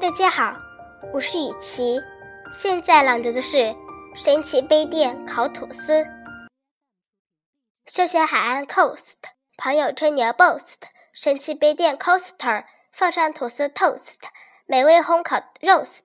大家好，我是雨琪。现在朗读的是《神奇杯垫烤吐司》。休闲海岸 COAST 朋友吹牛 BOAST，神奇杯垫 COASTER，放上吐司 TOAST，美味烘烤 ROAST。